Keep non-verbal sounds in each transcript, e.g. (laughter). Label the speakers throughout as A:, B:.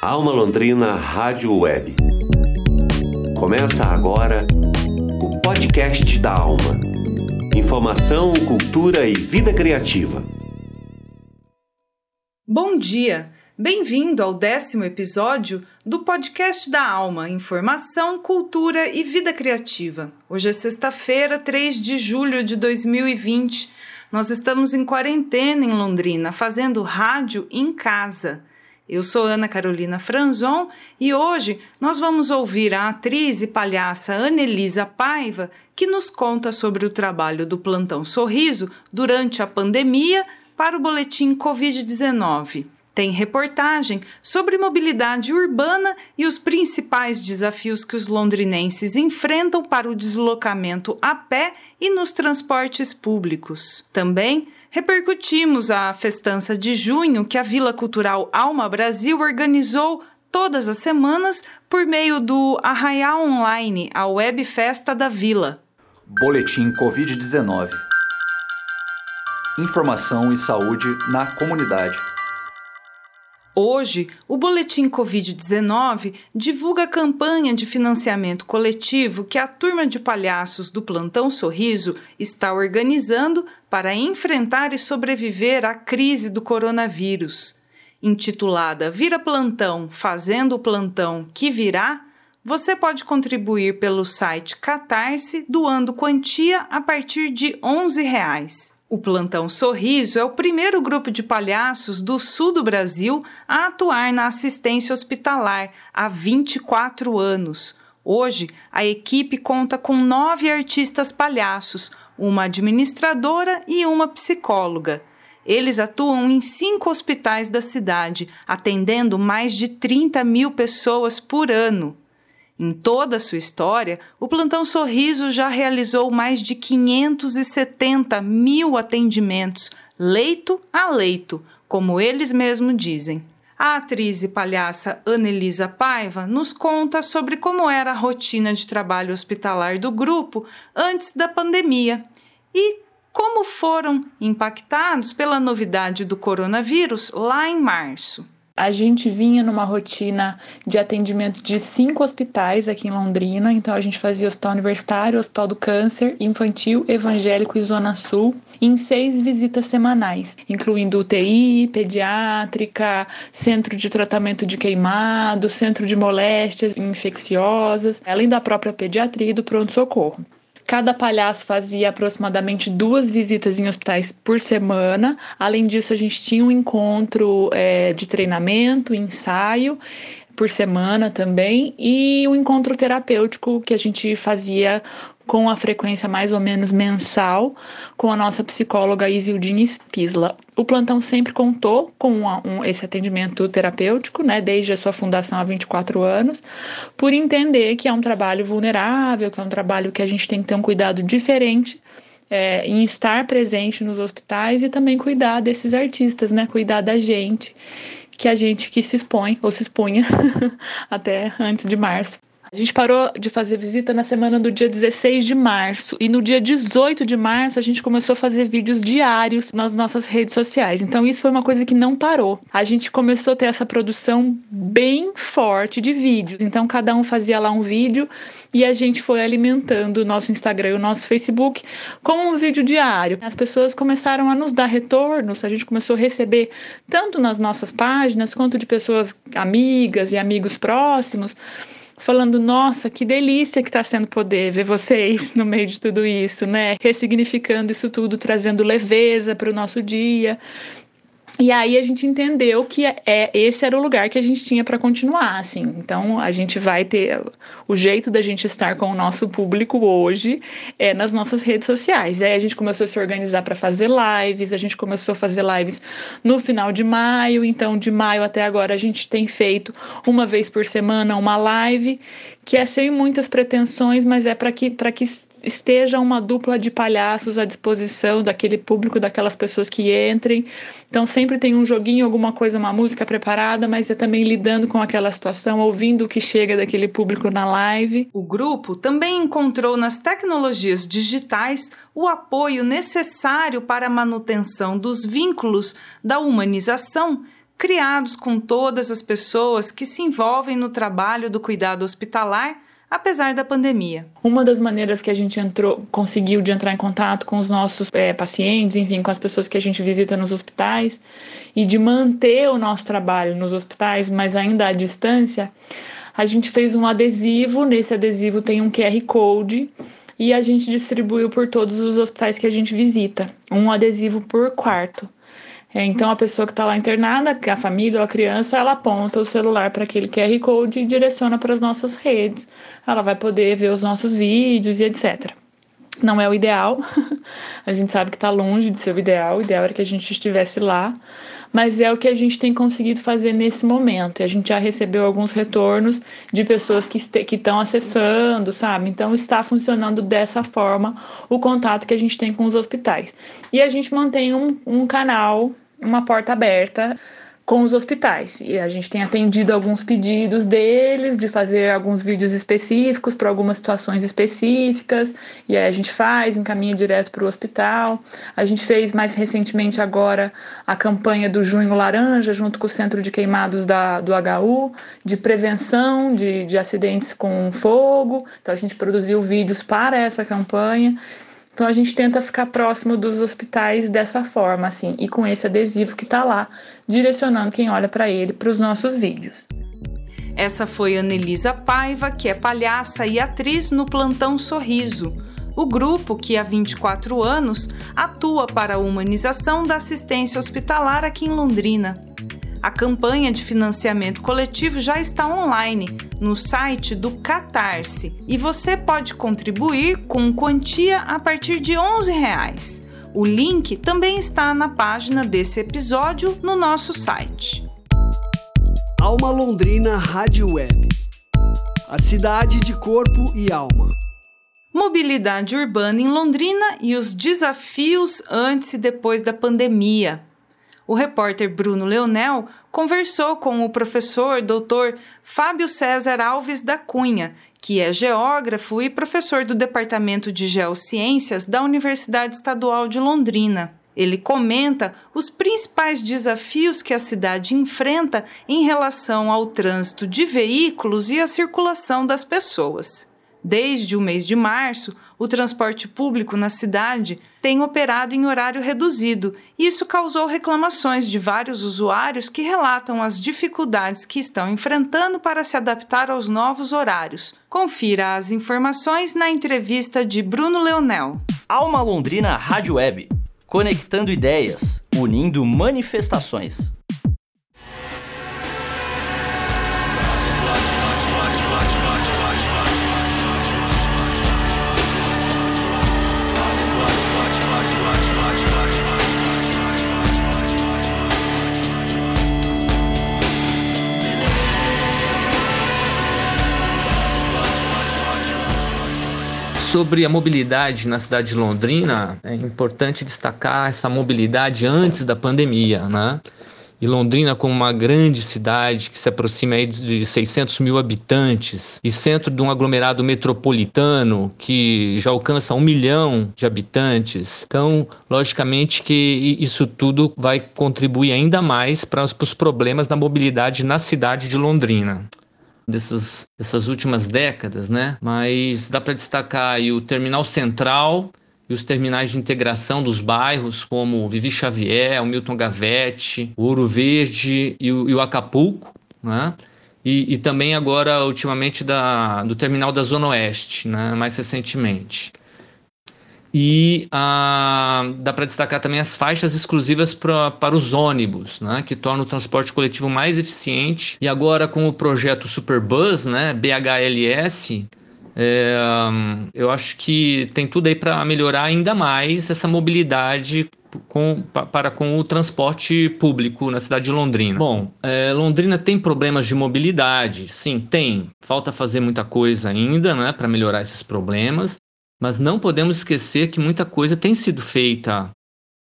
A: Alma Londrina Rádio Web. Começa agora o podcast da Alma. Informação, cultura e vida criativa.
B: Bom dia! Bem-vindo ao décimo episódio do podcast da Alma, Informação, Cultura e Vida Criativa. Hoje é sexta-feira, 3 de julho de 2020. Nós estamos em quarentena em Londrina, fazendo rádio em casa. Eu sou Ana Carolina Franzon e hoje nós vamos ouvir a atriz e palhaça Anelisa Paiva, que nos conta sobre o trabalho do Plantão Sorriso durante a pandemia para o boletim Covid-19. Tem reportagem sobre mobilidade urbana e os principais desafios que os londrinenses enfrentam para o deslocamento a pé e nos transportes públicos. Também repercutimos a festança de junho que a Vila Cultural Alma Brasil organizou todas as semanas por meio do Arraial Online, a web festa da Vila.
C: Boletim Covid-19. Informação e saúde na comunidade.
B: Hoje, o Boletim Covid-19 divulga a campanha de financiamento coletivo que a turma de palhaços do Plantão Sorriso está organizando para enfrentar e sobreviver à crise do coronavírus. Intitulada Vira Plantão, Fazendo o Plantão que Virá, você pode contribuir pelo site Catarse doando quantia a partir de 11 reais. O Plantão Sorriso é o primeiro grupo de palhaços do sul do Brasil a atuar na assistência hospitalar há 24 anos. Hoje, a equipe conta com nove artistas palhaços, uma administradora e uma psicóloga. Eles atuam em cinco hospitais da cidade, atendendo mais de 30 mil pessoas por ano. Em toda a sua história, o Plantão Sorriso já realizou mais de 570 mil atendimentos, leito a leito, como eles mesmos dizem. A atriz e palhaça Anelisa Paiva nos conta sobre como era a rotina de trabalho hospitalar do grupo antes da pandemia e como foram impactados pela novidade do coronavírus lá em março
D: a gente vinha numa rotina de atendimento de cinco hospitais aqui em Londrina. Então a gente fazia Hospital Universitário, Hospital do Câncer, Infantil, Evangélico e Zona Sul, em seis visitas semanais, incluindo UTI, pediátrica, centro de tratamento de queimados, centro de moléstias infecciosas, além da própria pediatria e do pronto-socorro. Cada palhaço fazia aproximadamente duas visitas em hospitais por semana. Além disso, a gente tinha um encontro é, de treinamento, ensaio por semana também e um encontro terapêutico que a gente fazia com a frequência mais ou menos mensal com a nossa psicóloga Isildine Spisla. O plantão sempre contou com um, esse atendimento terapêutico, né, desde a sua fundação há 24 anos, por entender que é um trabalho vulnerável, que é um trabalho que a gente tem que ter um cuidado diferente é, em estar presente nos hospitais e também cuidar desses artistas, né, cuidar da gente que a gente que se expõe ou se expunha (laughs) até antes de março. A gente parou de fazer visita na semana do dia 16 de março e no dia 18 de março a gente começou a fazer vídeos diários nas nossas redes sociais. Então isso foi uma coisa que não parou. A gente começou a ter essa produção bem forte de vídeos. Então cada um fazia lá um vídeo e a gente foi alimentando o nosso Instagram e o nosso Facebook com um vídeo diário. As pessoas começaram a nos dar retornos, a gente começou a receber tanto nas nossas páginas quanto de pessoas amigas e amigos próximos falando: nossa, que delícia que está sendo poder ver vocês no meio de tudo isso, né? Ressignificando isso tudo, trazendo leveza para o nosso dia. E aí a gente entendeu que é esse era o lugar que a gente tinha para continuar, assim. Então a gente vai ter o jeito da gente estar com o nosso público hoje é nas nossas redes sociais. Aí a gente começou a se organizar para fazer lives, a gente começou a fazer lives no final de maio. Então de maio até agora a gente tem feito uma vez por semana uma live que é sem muitas pretensões, mas é para que para que esteja uma dupla de palhaços à disposição daquele público, daquelas pessoas que entrem. Então sempre tem um joguinho, alguma coisa, uma música preparada, mas é também lidando com aquela situação, ouvindo o que chega daquele público na live.
B: O grupo também encontrou nas tecnologias digitais o apoio necessário para a manutenção dos vínculos da humanização criados com todas as pessoas que se envolvem no trabalho do cuidado hospitalar apesar da pandemia.
D: Uma das maneiras que a gente entrou, conseguiu de entrar em contato com os nossos é, pacientes, enfim, com as pessoas que a gente visita nos hospitais e de manter o nosso trabalho nos hospitais, mas ainda à distância, a gente fez um adesivo. Nesse adesivo tem um QR Code e a gente distribuiu por todos os hospitais que a gente visita, um adesivo por quarto. É, então, a pessoa que está lá internada, a família ou a criança, ela aponta o celular para aquele QR Code e direciona para as nossas redes. Ela vai poder ver os nossos vídeos e etc. Não é o ideal, (laughs) a gente sabe que está longe de ser o ideal, o ideal era que a gente estivesse lá, mas é o que a gente tem conseguido fazer nesse momento. E a gente já recebeu alguns retornos de pessoas que estão acessando, sabe? Então está funcionando dessa forma o contato que a gente tem com os hospitais. E a gente mantém um, um canal, uma porta aberta com os hospitais. E a gente tem atendido alguns pedidos deles de fazer alguns vídeos específicos para algumas situações específicas, e aí a gente faz, encaminha direto para o hospital. A gente fez mais recentemente agora a campanha do Junho Laranja, junto com o Centro de Queimados da, do HU, de prevenção de, de acidentes com fogo. Então a gente produziu vídeos para essa campanha. Então a gente tenta ficar próximo dos hospitais dessa forma, assim, e com esse adesivo que está lá, direcionando quem olha para ele para os nossos vídeos.
B: Essa foi Anelisa Paiva, que é palhaça e atriz no Plantão Sorriso, o grupo que há 24 anos atua para a humanização da assistência hospitalar aqui em Londrina. A campanha de financiamento coletivo já está online no site do Catarse e você pode contribuir com quantia a partir de 11 reais. O link também está na página desse episódio no nosso site.
E: Alma Londrina Rádio Web. A cidade de corpo e alma.
B: Mobilidade urbana em Londrina e os desafios antes e depois da pandemia o repórter Bruno Leonel conversou com o professor Dr. Fábio César Alves da Cunha, que é geógrafo e professor do Departamento de Geociências da Universidade Estadual de Londrina. Ele comenta os principais desafios que a cidade enfrenta em relação ao trânsito de veículos e a circulação das pessoas. Desde o mês de março, o transporte público na cidade tem operado em horário reduzido e isso causou reclamações de vários usuários que relatam as dificuldades que estão enfrentando para se adaptar aos novos horários. Confira as informações na entrevista de Bruno Leonel.
F: Alma Londrina Rádio Web, conectando ideias, unindo manifestações.
G: Sobre a mobilidade na cidade de Londrina, é importante destacar essa mobilidade antes da pandemia, né? E Londrina, como uma grande cidade que se aproxima aí de 600 mil habitantes e centro de um aglomerado metropolitano que já alcança um milhão de habitantes, então, logicamente que isso tudo vai contribuir ainda mais para os problemas da mobilidade na cidade de Londrina dessas, dessas últimas décadas, né? Mas dá para destacar o Terminal Central e os terminais de integração dos bairros, como o Vivi Xavier, o Milton Gavete, o Ouro Verde e o, e o Acapulco, né? E, e, também agora, ultimamente, da, do terminal da Zona Oeste, né? mais recentemente. E ah, dá para destacar também as faixas exclusivas pra, para os ônibus, né, que tornam o transporte coletivo mais eficiente. E agora com o projeto Superbus, né, BHLS, é, eu acho que tem tudo aí para melhorar ainda mais essa mobilidade com, para com o transporte público na cidade de Londrina. Bom, é, Londrina tem problemas de mobilidade, sim, tem. Falta fazer muita coisa ainda, né, para melhorar esses problemas. Mas não podemos esquecer que muita coisa tem sido feita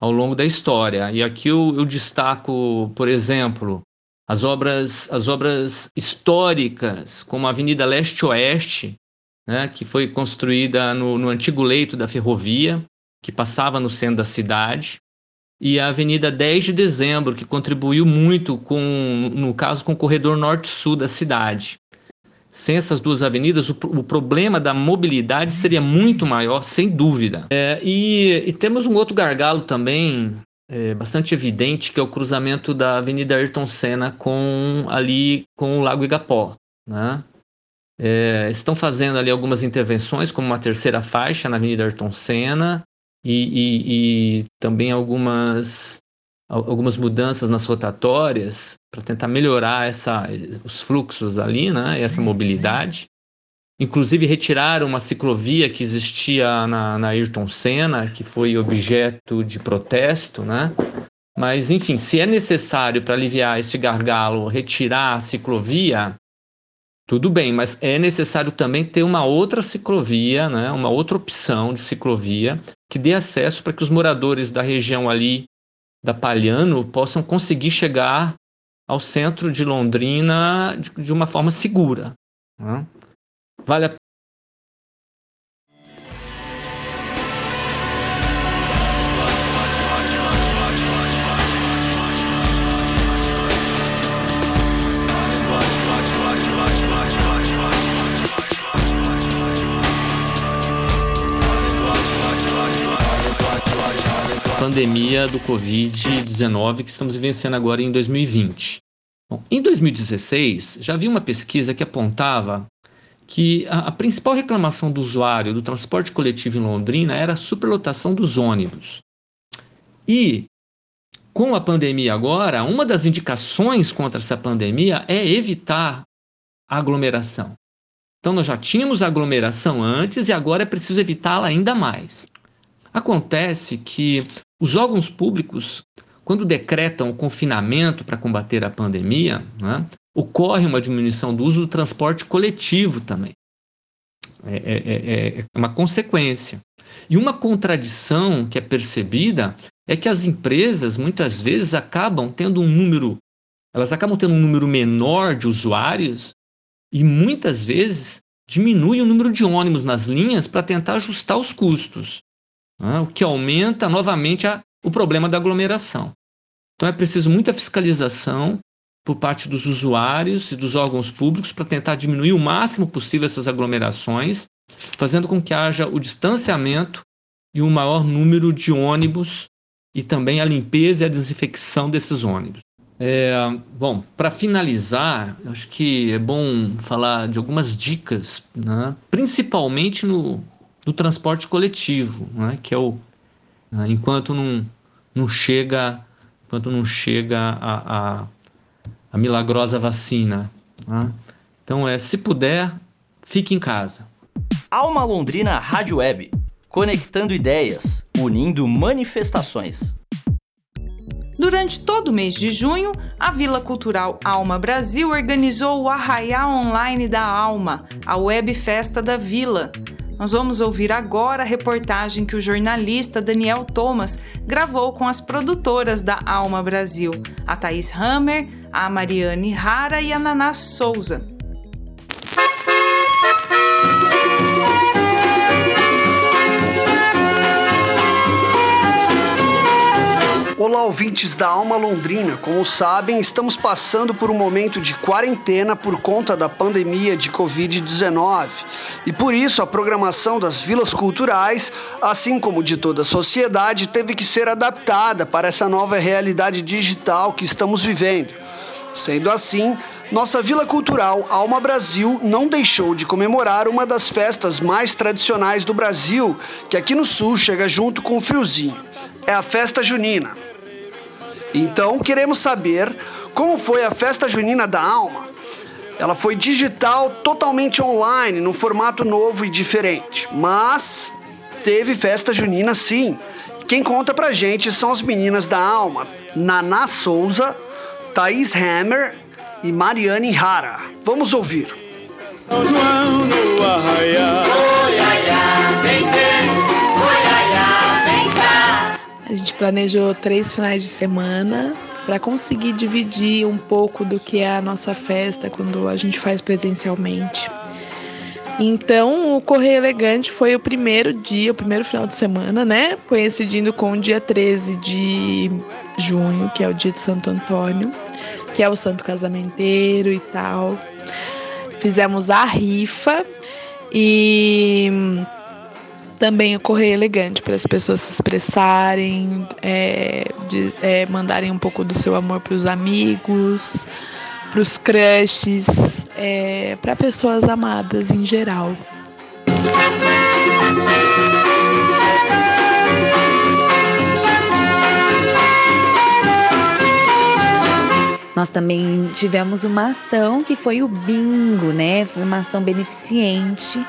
G: ao longo da história. E aqui eu, eu destaco, por exemplo, as obras, as obras históricas, como a Avenida Leste-Oeste, né, que foi construída no, no antigo leito da ferrovia, que passava no centro da cidade. e a Avenida 10 de Dezembro, que contribuiu muito com, no caso, com o corredor norte-sul da cidade. Sem essas duas avenidas, o, o, problema da mobilidade seria muito maior, sem dúvida. É, e, e, temos um outro gargalo também, é, bastante evidente, que é o cruzamento da Avenida Ayrton Senna com ali com o Lago Igapó. Né? É, estão fazendo ali algumas intervenções, como uma terceira faixa na Avenida Ayrton Senna, e, e, e também algumas, algumas mudanças nas rotatórias para tentar melhorar essa, os fluxos ali, né, essa mobilidade. Inclusive retiraram uma ciclovia que existia na, na Ayrton Senna, que foi objeto de protesto, né? Mas, enfim, se é necessário para aliviar esse gargalo retirar a ciclovia, tudo bem, mas é necessário também ter uma outra ciclovia, né, uma outra opção de ciclovia que dê acesso para que os moradores da região ali da Palhano possam conseguir chegar ao centro de Londrina de, de uma forma segura. Né? Vale a pandemia do Covid-19 que estamos vivenciando agora em 2020. Bom, em 2016, já havia uma pesquisa que apontava que a, a, principal reclamação do usuário do transporte coletivo em Londrina era a superlotação dos ônibus. E, com a pandemia agora, uma das indicações contra essa pandemia é evitar a aglomeração. Então, nós já tínhamos aglomeração antes e agora é preciso evitá-la ainda mais. Acontece que os órgãos públicos, quando decretam o confinamento para combater a pandemia, né, ocorre uma diminuição do uso do transporte coletivo também. É, é, é, é, uma consequência. E uma contradição que é percebida é que as empresas muitas vezes acabam tendo um número, elas acabam tendo um número menor de usuários e muitas vezes diminui o número de ônibus nas linhas para tentar ajustar os custos né, o que aumenta novamente a, o problema da aglomeração. Então é preciso muita fiscalização por parte dos usuários e dos órgãos públicos para tentar diminuir o máximo possível essas aglomerações, fazendo com que haja o distanciamento e um maior número de ônibus e também a limpeza e a desinfecção desses ônibus. É, bom, para finalizar, acho que é bom falar de algumas dicas, né? principalmente no, do transporte coletivo, né? que é o né? enquanto não, não chega enquanto não chega a, a, a milagrosa vacina. Né? Então é se puder fique em casa.
F: Alma Londrina Rádio Web, conectando ideias, unindo manifestações.
B: Durante todo o mês de junho, a Vila Cultural Alma Brasil organizou o Arraiá Online da Alma, a web festa da Vila. Nós vamos ouvir agora a reportagem que o jornalista Daniel Thomas gravou com as produtoras da Alma Brasil, a Thaís Hammer, a Mariane Rara e a Naná Souza.
E: Olá, ouvintes da Alma Londrina. Como sabem, estamos passando por um momento de quarentena por conta da pandemia de Covid-19. E por isso a programação das vilas culturais, assim como de toda a sociedade, teve que ser adaptada para essa nova realidade digital que estamos vivendo. Sendo assim, nossa Vila Cultural Alma Brasil não deixou de comemorar uma das festas mais tradicionais do Brasil, que aqui no sul chega junto com o friozinho. É a festa junina. Então, queremos saber como foi a festa junina da alma. Ela foi digital, totalmente online, num formato novo e diferente. Mas teve festa junina sim. Quem conta pra gente são as meninas da alma, Naná Souza, Thaís Hammer e Mariane Rara. Vamos ouvir. São João no arraiá.
H: A gente planejou três finais de semana para conseguir dividir um pouco do que é a nossa festa quando a gente faz presencialmente. Então, o Correio Elegante foi o primeiro dia, o primeiro final de semana, né? Coincidindo com o dia 13 de junho, que é o dia de Santo Antônio, que é o santo casamenteiro e tal. Fizemos a rifa e também o correio elegante para as pessoas se expressarem, é, de, é, mandarem um pouco do seu amor para os amigos, para os crushes, é, para pessoas amadas em geral.
I: Nós também tivemos uma ação que foi o bingo, né? Foi uma ação beneficente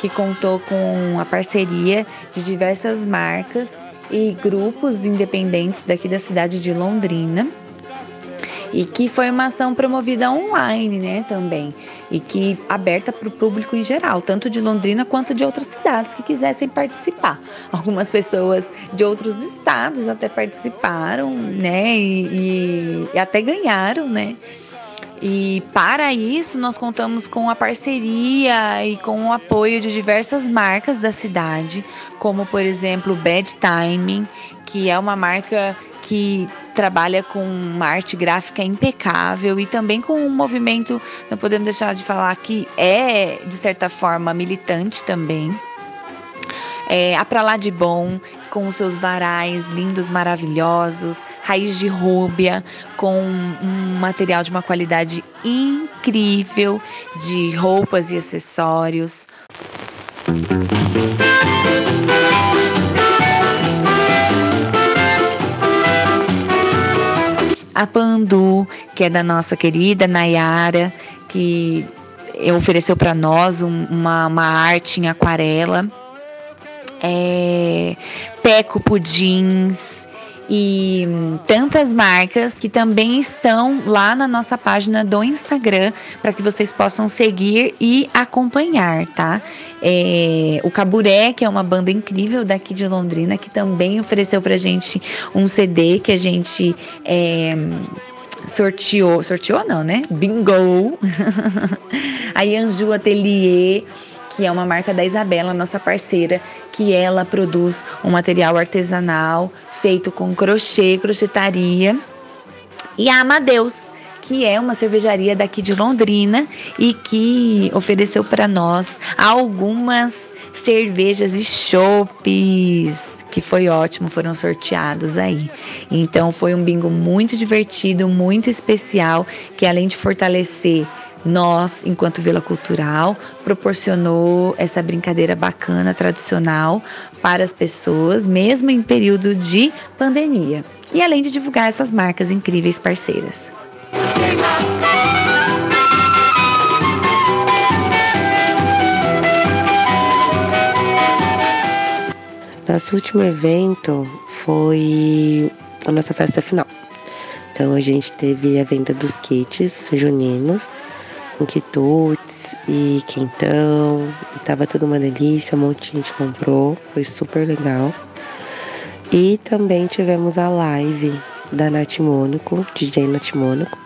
I: que contou com a parceria de diversas marcas e grupos independentes daqui da cidade de Londrina. E que foi uma ação promovida online, né, também, e que aberta para o público em geral, tanto de Londrina quanto de outras cidades que quisessem participar. Algumas pessoas de outros estados até participaram, né, e, e, até ganharam, né. E para isso, nós contamos com a parceria e com o apoio de diversas marcas da cidade, como por exemplo Bad Timing, que é uma marca que trabalha com uma arte gráfica impecável e também com um movimento, não podemos deixar de falar que é de certa forma militante também. É, a Pra Lá de Bom, com os seus varais lindos, maravilhosos, raiz de rúbia, com um material de uma qualidade incrível de roupas e acessórios. A Pandu, que é da nossa querida Nayara, que ofereceu para nós uma, uma arte em aquarela é, Peco Pudins e tantas marcas que também estão lá na nossa página do Instagram para que vocês possam seguir e acompanhar, tá? É, o Caburé, que é uma banda incrível daqui de Londrina, que também ofereceu pra gente um CD que a gente. É, sorteou, sorteou não, né? Bingo! (laughs) a Anju Atelier que é uma marca da Isabela, nossa parceira, que ela produz um material artesanal feito com crochê, crochetaria. E a Amadeus, que é uma cervejaria daqui de Londrina e que ofereceu para nós algumas cervejas e chopes que foi ótimo, foram sorteados aí. Então foi um bingo muito divertido, muito especial, que além de fortalecer nós, enquanto Vila Cultural, proporcionou essa brincadeira bacana, tradicional para as pessoas, mesmo em período de pandemia. E além de divulgar essas marcas incríveis parceiras.
J: Nosso último evento foi a nossa festa final. Então a gente teve a venda dos kits juninos com quitutes e quentão. E tava tudo uma delícia, um monte de gente comprou, foi super legal. E também tivemos a live da Nath Mônaco, DJ Nath Mônaco,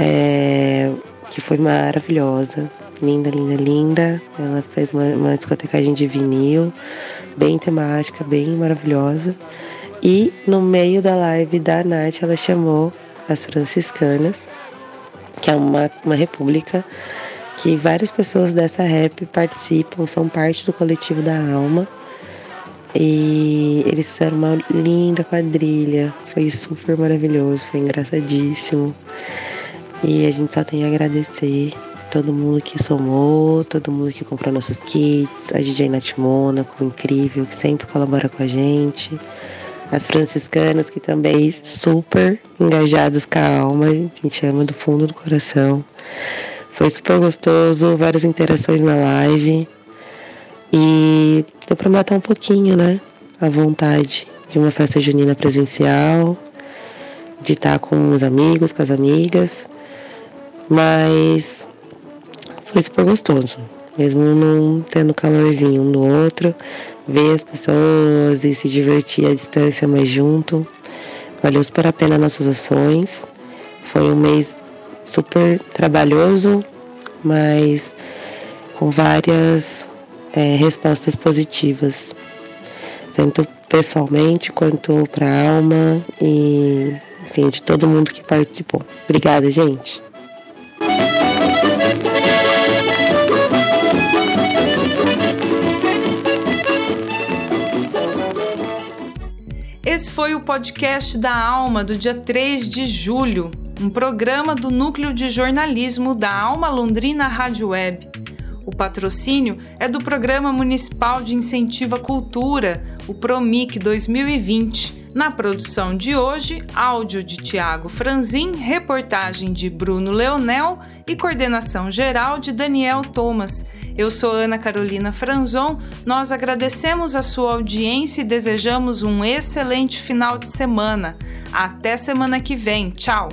J: é, que foi maravilhosa. Linda, linda, linda. Ela fez uma, uma discotecagem de vinil, bem temática, bem maravilhosa. E no meio da live da Nath, ela chamou as franciscanas que é uma, uma república que várias pessoas dessa rap participam, são parte do coletivo da Alma. E eles fizeram uma linda quadrilha, foi super maravilhoso, foi engraçadíssimo. E a gente só tem a agradecer todo mundo que somou, todo mundo que comprou nossos kits, a DJ Nath Mônaco, incrível, que sempre colabora com a gente as franciscanas que também super engajadas com a alma, a gente ama do fundo do coração. Foi super gostoso, várias interações na live e deu para matar um pouquinho, né? A vontade de uma festa junina presencial, de estar com os amigos, com as amigas, mas foi super gostoso, mesmo não tendo calorzinho um do outro, ver as pessoas e se divertir à distância, mas junto. Valeu super a pena nossas ações. Foi um mês super trabalhoso, mas com várias é, respostas positivas, tanto pessoalmente quanto para a alma e, enfim, de todo mundo que participou. Obrigada, gente.
B: Esse foi o podcast da Alma do dia 3 de julho, um programa do Núcleo de Jornalismo da Alma Londrina Rádio Web. O patrocínio é do Programa Municipal de Incentivo à Cultura, o PROMIC 2020. Na produção de hoje, áudio de Tiago Franzin, reportagem de Bruno Leonel e coordenação geral de Daniel Thomas. Eu sou Ana Carolina Franzon. Nós agradecemos a sua audiência e desejamos um excelente final de semana. Até semana que vem. Tchau!